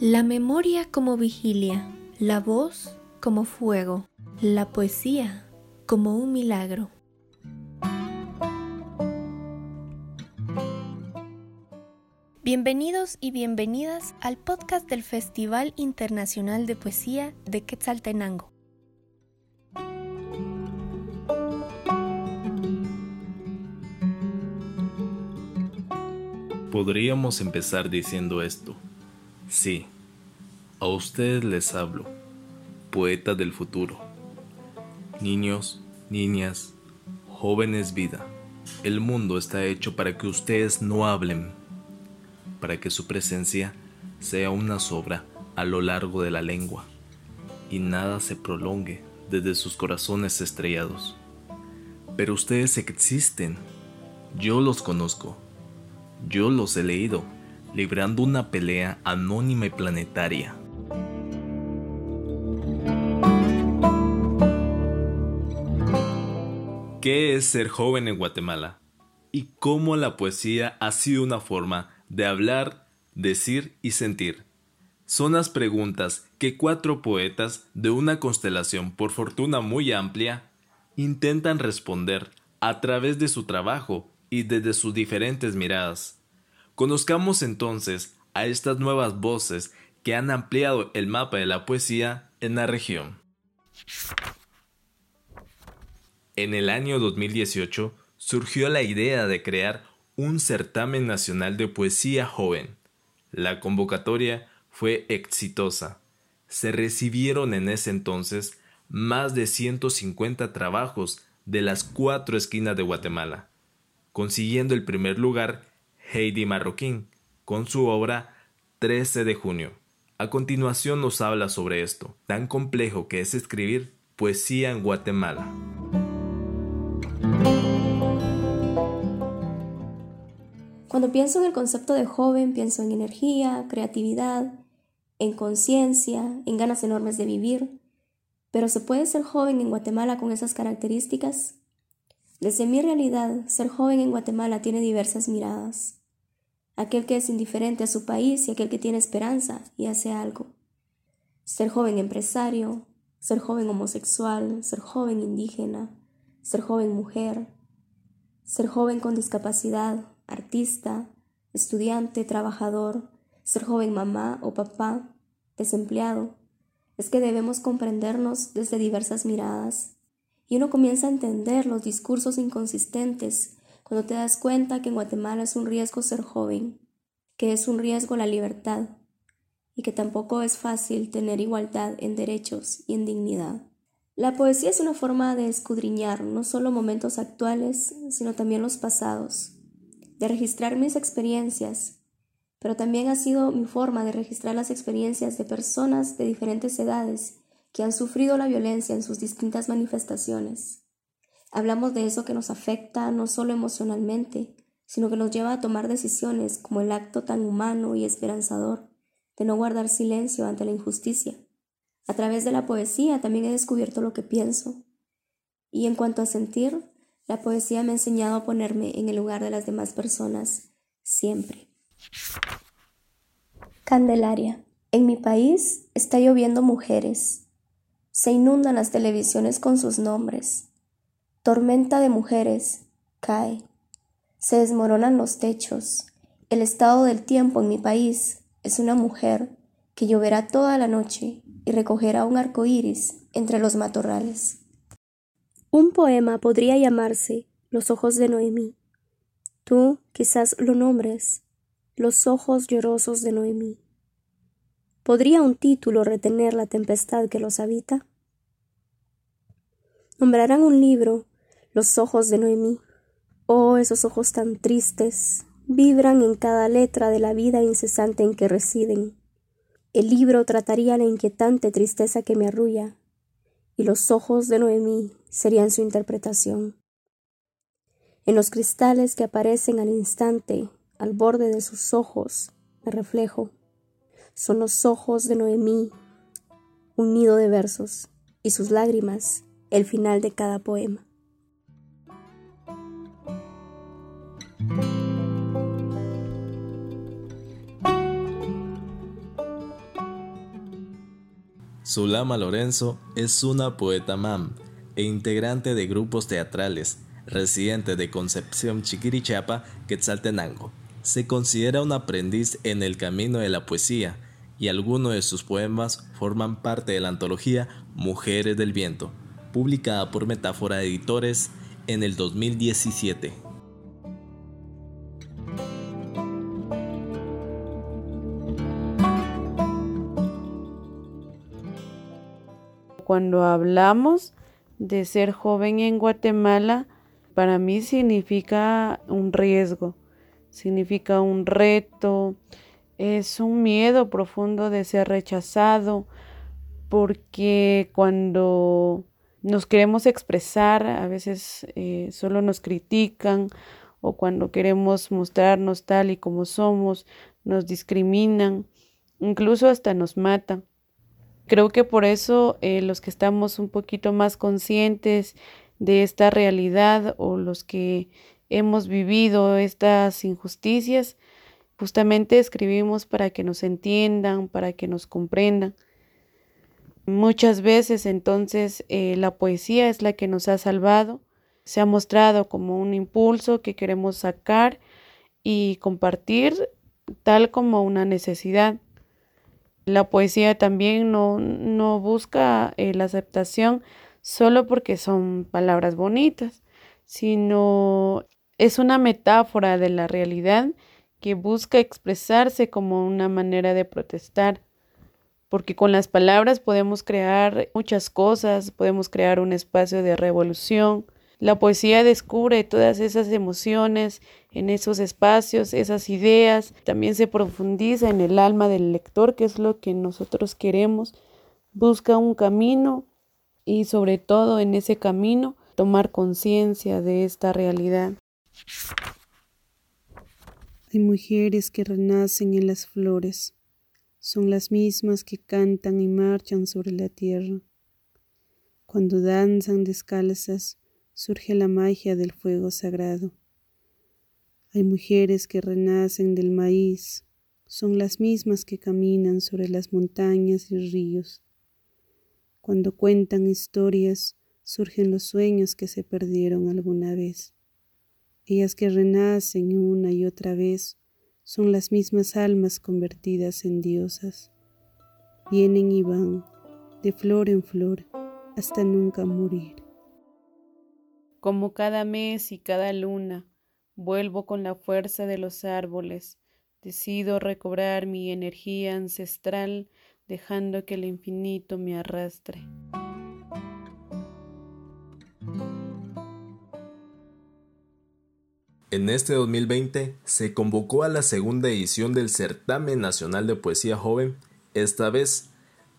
La memoria como vigilia, la voz como fuego, la poesía como un milagro. Bienvenidos y bienvenidas al podcast del Festival Internacional de Poesía de Quetzaltenango. Podríamos empezar diciendo esto. Sí, a ustedes les hablo, poeta del futuro. Niños, niñas, jóvenes vida, el mundo está hecho para que ustedes no hablen, para que su presencia sea una sobra a lo largo de la lengua y nada se prolongue desde sus corazones estrellados. Pero ustedes existen, yo los conozco yo los he leído, librando una pelea anónima y planetaria. ¿Qué es ser joven en Guatemala? ¿Y cómo la poesía ha sido una forma de hablar, decir y sentir? Son las preguntas que cuatro poetas de una constelación por fortuna muy amplia intentan responder a través de su trabajo y desde sus diferentes miradas. Conozcamos entonces a estas nuevas voces que han ampliado el mapa de la poesía en la región. En el año 2018 surgió la idea de crear un certamen nacional de poesía joven. La convocatoria fue exitosa. Se recibieron en ese entonces más de 150 trabajos de las cuatro esquinas de Guatemala consiguiendo el primer lugar Heidi Marroquín con su obra 13 de junio. A continuación nos habla sobre esto, tan complejo que es escribir poesía en Guatemala. Cuando pienso en el concepto de joven, pienso en energía, creatividad, en conciencia, en ganas enormes de vivir. Pero ¿se puede ser joven en Guatemala con esas características? Desde mi realidad, ser joven en Guatemala tiene diversas miradas. Aquel que es indiferente a su país y aquel que tiene esperanza y hace algo. Ser joven empresario, ser joven homosexual, ser joven indígena, ser joven mujer, ser joven con discapacidad, artista, estudiante, trabajador, ser joven mamá o papá, desempleado. Es que debemos comprendernos desde diversas miradas y uno comienza a entender los discursos inconsistentes cuando te das cuenta que en Guatemala es un riesgo ser joven, que es un riesgo la libertad y que tampoco es fácil tener igualdad en derechos y en dignidad. La poesía es una forma de escudriñar no solo momentos actuales, sino también los pasados, de registrar mis experiencias, pero también ha sido mi forma de registrar las experiencias de personas de diferentes edades que han sufrido la violencia en sus distintas manifestaciones. Hablamos de eso que nos afecta no solo emocionalmente, sino que nos lleva a tomar decisiones como el acto tan humano y esperanzador de no guardar silencio ante la injusticia. A través de la poesía también he descubierto lo que pienso. Y en cuanto a sentir, la poesía me ha enseñado a ponerme en el lugar de las demás personas, siempre. Candelaria. En mi país está lloviendo mujeres, se inundan las televisiones con sus nombres. Tormenta de mujeres cae. Se desmoronan los techos. El estado del tiempo en mi país es una mujer que lloverá toda la noche y recogerá un arco iris entre los matorrales. Un poema podría llamarse Los ojos de Noemí. Tú quizás lo nombres Los ojos llorosos de Noemí. ¿Podría un título retener la tempestad que los habita? Nombrarán un libro Los ojos de Noemí. Oh, esos ojos tan tristes, vibran en cada letra de la vida incesante en que residen. El libro trataría la inquietante tristeza que me arrulla, y los ojos de Noemí serían su interpretación. En los cristales que aparecen al instante, al borde de sus ojos, me reflejo son los ojos de Noemí, un nido de versos, y sus lágrimas, el final de cada poema. Zulama Lorenzo es una poeta mam e integrante de grupos teatrales, residente de Concepción Chiquirichapa, Quetzaltenango. Se considera un aprendiz en el camino de la poesía y algunos de sus poemas forman parte de la antología Mujeres del Viento, publicada por Metáfora Editores en el 2017. Cuando hablamos de ser joven en Guatemala, para mí significa un riesgo, significa un reto, es un miedo profundo de ser rechazado, porque cuando nos queremos expresar, a veces eh, solo nos critican o cuando queremos mostrarnos tal y como somos, nos discriminan, incluso hasta nos matan. Creo que por eso eh, los que estamos un poquito más conscientes de esta realidad o los que hemos vivido estas injusticias, justamente escribimos para que nos entiendan, para que nos comprendan. Muchas veces entonces eh, la poesía es la que nos ha salvado, se ha mostrado como un impulso que queremos sacar y compartir tal como una necesidad. La poesía también no, no busca eh, la aceptación solo porque son palabras bonitas, sino es una metáfora de la realidad que busca expresarse como una manera de protestar, porque con las palabras podemos crear muchas cosas, podemos crear un espacio de revolución. La poesía descubre todas esas emociones en esos espacios, esas ideas, también se profundiza en el alma del lector, que es lo que nosotros queremos, busca un camino y sobre todo en ese camino tomar conciencia de esta realidad. Hay mujeres que renacen en las flores, son las mismas que cantan y marchan sobre la tierra. Cuando danzan descalzas, surge la magia del fuego sagrado. Hay mujeres que renacen del maíz, son las mismas que caminan sobre las montañas y ríos. Cuando cuentan historias, surgen los sueños que se perdieron alguna vez. Ellas que renacen una y otra vez son las mismas almas convertidas en diosas. Vienen y van, de flor en flor, hasta nunca morir. Como cada mes y cada luna, vuelvo con la fuerza de los árboles, decido recobrar mi energía ancestral dejando que el infinito me arrastre. En este 2020 se convocó a la segunda edición del Certamen Nacional de Poesía Joven. Esta vez,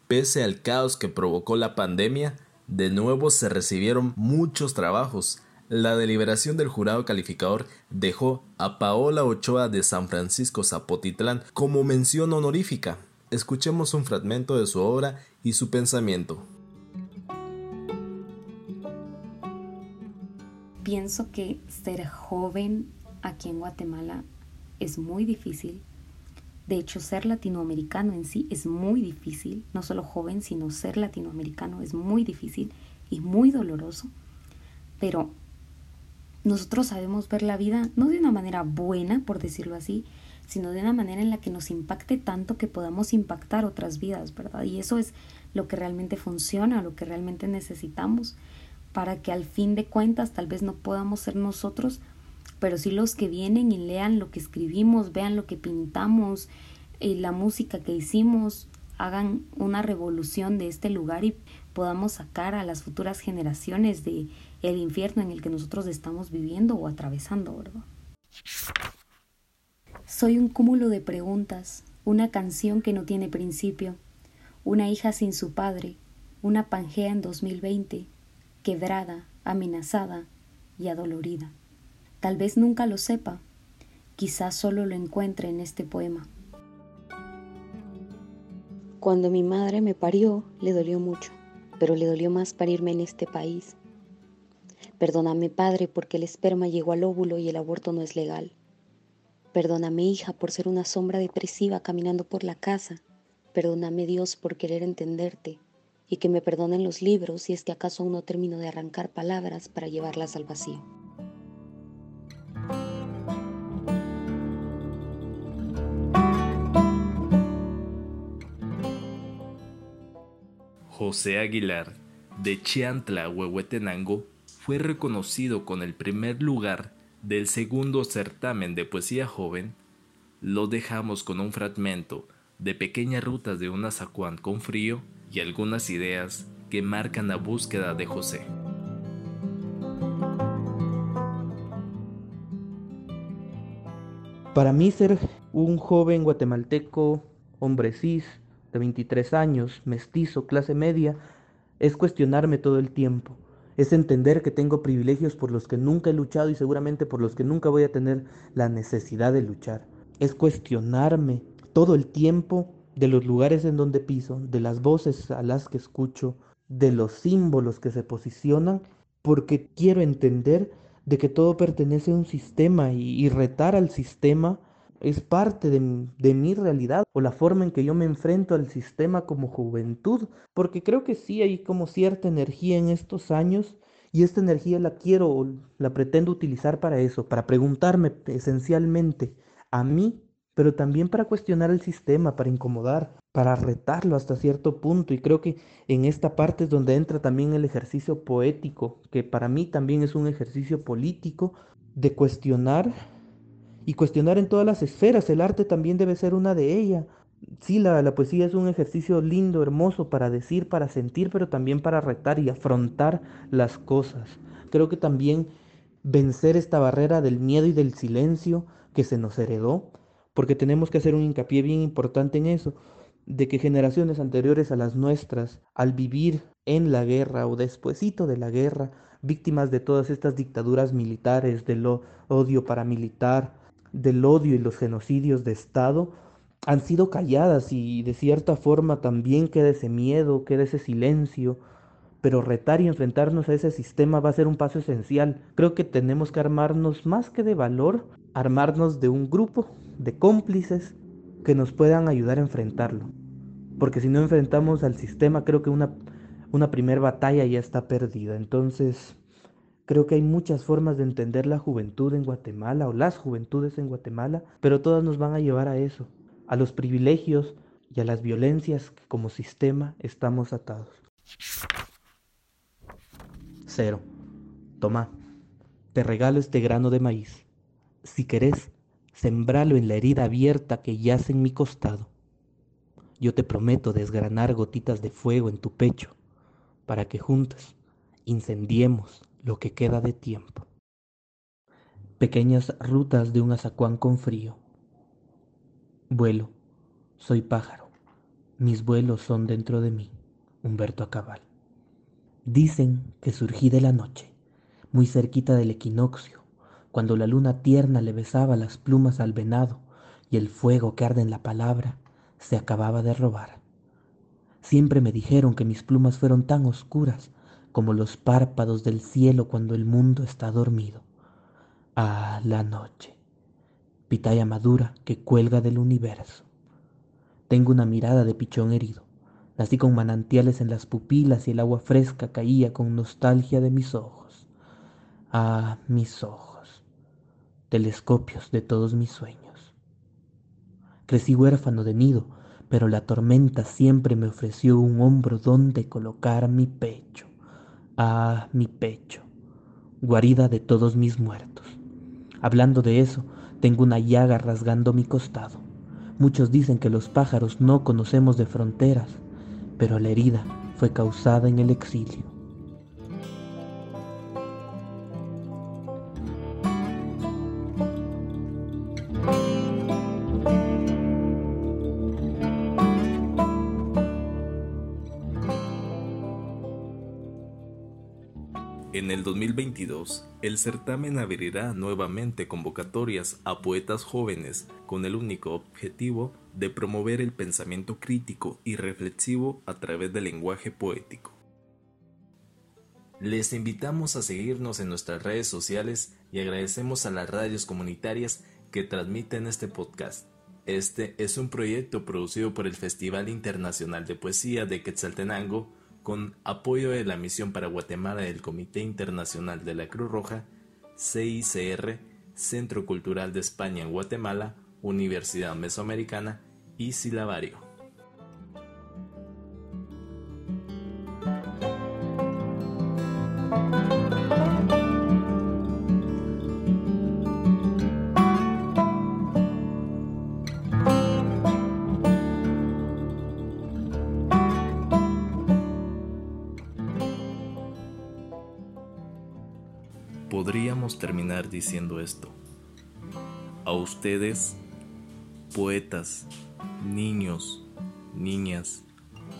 pese al caos que provocó la pandemia, de nuevo se recibieron muchos trabajos. La deliberación del jurado calificador dejó a Paola Ochoa de San Francisco Zapotitlán como mención honorífica. Escuchemos un fragmento de su obra y su pensamiento. Pienso que ser joven aquí en Guatemala es muy difícil. De hecho, ser latinoamericano en sí es muy difícil. No solo joven, sino ser latinoamericano es muy difícil y muy doloroso. Pero nosotros sabemos ver la vida no de una manera buena, por decirlo así, sino de una manera en la que nos impacte tanto que podamos impactar otras vidas, ¿verdad? Y eso es lo que realmente funciona, lo que realmente necesitamos para que al fin de cuentas tal vez no podamos ser nosotros, pero sí los que vienen y lean lo que escribimos, vean lo que pintamos, y la música que hicimos, hagan una revolución de este lugar y podamos sacar a las futuras generaciones de el infierno en el que nosotros estamos viviendo o atravesando, ¿verdad? Soy un cúmulo de preguntas, una canción que no tiene principio, una hija sin su padre, una Pangea en 2020, quebrada, amenazada y adolorida. Tal vez nunca lo sepa, quizás solo lo encuentre en este poema. Cuando mi madre me parió, le dolió mucho, pero le dolió más parirme en este país. Perdóname, padre, porque el esperma llegó al óvulo y el aborto no es legal. Perdóname, hija, por ser una sombra depresiva caminando por la casa. Perdóname, Dios, por querer entenderte. Y que me perdonen los libros si es que acaso aún no termino de arrancar palabras para llevarlas al vacío. José Aguilar, de Chiantla, Huehuetenango, fue reconocido con el primer lugar del segundo certamen de poesía joven. Lo dejamos con un fragmento de Pequeñas Rutas de una Zacuán con frío y algunas ideas que marcan la búsqueda de José. Para mí ser un joven guatemalteco, hombre cis, de 23 años, mestizo, clase media, es cuestionarme todo el tiempo. Es entender que tengo privilegios por los que nunca he luchado y seguramente por los que nunca voy a tener la necesidad de luchar. Es cuestionarme todo el tiempo de los lugares en donde piso, de las voces a las que escucho, de los símbolos que se posicionan, porque quiero entender de que todo pertenece a un sistema y, retar al sistema es parte de, mi realidad o la forma en que yo me enfrento al sistema como juventud, porque creo que sí hay como cierta energía en estos años y esta energía la quiero o la pretendo utilizar para eso, para preguntarme esencialmente a mí pero también para cuestionar el sistema, para incomodar, para retarlo hasta cierto punto. Y creo que en esta parte es donde entra también el ejercicio poético, que para mí también es un ejercicio político de cuestionar y cuestionar en todas las esferas. El arte también debe ser una de ellas. Sí, la, la poesía es un ejercicio lindo, hermoso para decir, para sentir, pero también para retar y afrontar las cosas. Creo que también vencer esta barrera del miedo y del silencio que se nos heredó porque tenemos que hacer un hincapié bien importante en eso, de que generaciones anteriores a las nuestras, al vivir en la guerra o despuesito de la guerra, víctimas de todas estas dictaduras militares, del odio paramilitar, del odio y los genocidios de Estado, han sido calladas y de cierta forma también queda ese miedo, queda ese silencio, pero retar y enfrentarnos a ese sistema va a ser un paso esencial. Creo que tenemos que armarnos más que de valor, armarnos de un grupo de cómplices que nos puedan ayudar a enfrentarlo. Porque si no enfrentamos al sistema, creo que una, una primera batalla ya está perdida. Entonces, creo que hay muchas formas de entender la juventud en Guatemala o las juventudes en Guatemala, pero todas nos van a llevar a eso, a los privilegios y a las violencias que como sistema estamos atados. Cero. Toma, te regalo este grano de maíz. Si querés, sembralo en la herida abierta que yace en mi costado. Yo te prometo desgranar gotitas de fuego en tu pecho para que juntas incendiemos lo que queda de tiempo. Pequeñas rutas de un azacuán con frío. Vuelo, soy pájaro, mis vuelos son dentro de mí. Humberto Acabal. Dicen que surgí de la noche, muy cerquita del equinoccio, cuando la luna tierna le besaba las plumas al venado y el fuego que arde en la palabra se acababa de robar. Siempre me dijeron que mis plumas fueron tan oscuras como los párpados del cielo cuando el mundo está dormido. Ah, la noche, pitaya madura que cuelga del universo. Tengo una mirada de pichón herido. Nací con manantiales en las pupilas y el agua fresca caía con nostalgia de mis ojos. Ah, mis ojos telescopios de todos mis sueños. Crecí huérfano de nido, pero la tormenta siempre me ofreció un hombro donde colocar mi pecho. Ah, mi pecho, guarida de todos mis muertos. Hablando de eso, tengo una llaga rasgando mi costado. Muchos dicen que los pájaros no conocemos de fronteras, pero la herida fue causada en el exilio. 2022, el certamen abrirá nuevamente convocatorias a poetas jóvenes con el único objetivo de promover el pensamiento crítico y reflexivo a través del lenguaje poético. Les invitamos a seguirnos en nuestras redes sociales y agradecemos a las radios comunitarias que transmiten este podcast. Este es un proyecto producido por el Festival Internacional de Poesía de Quetzaltenango con apoyo de la Misión para Guatemala del Comité Internacional de la Cruz Roja, CICR, Centro Cultural de España en Guatemala, Universidad Mesoamericana y Silabario. Terminar diciendo esto. A ustedes, poetas, niños, niñas,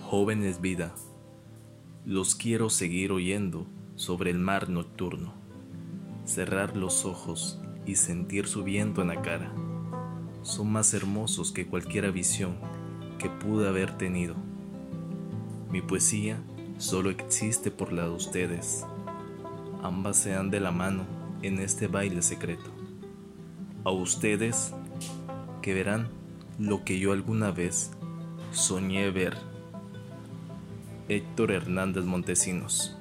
jóvenes vida, los quiero seguir oyendo sobre el mar nocturno, cerrar los ojos y sentir su viento en la cara. Son más hermosos que cualquier visión que pude haber tenido. Mi poesía solo existe por la de ustedes ambas sean de la mano en este baile secreto. A ustedes que verán lo que yo alguna vez soñé ver. Héctor Hernández Montesinos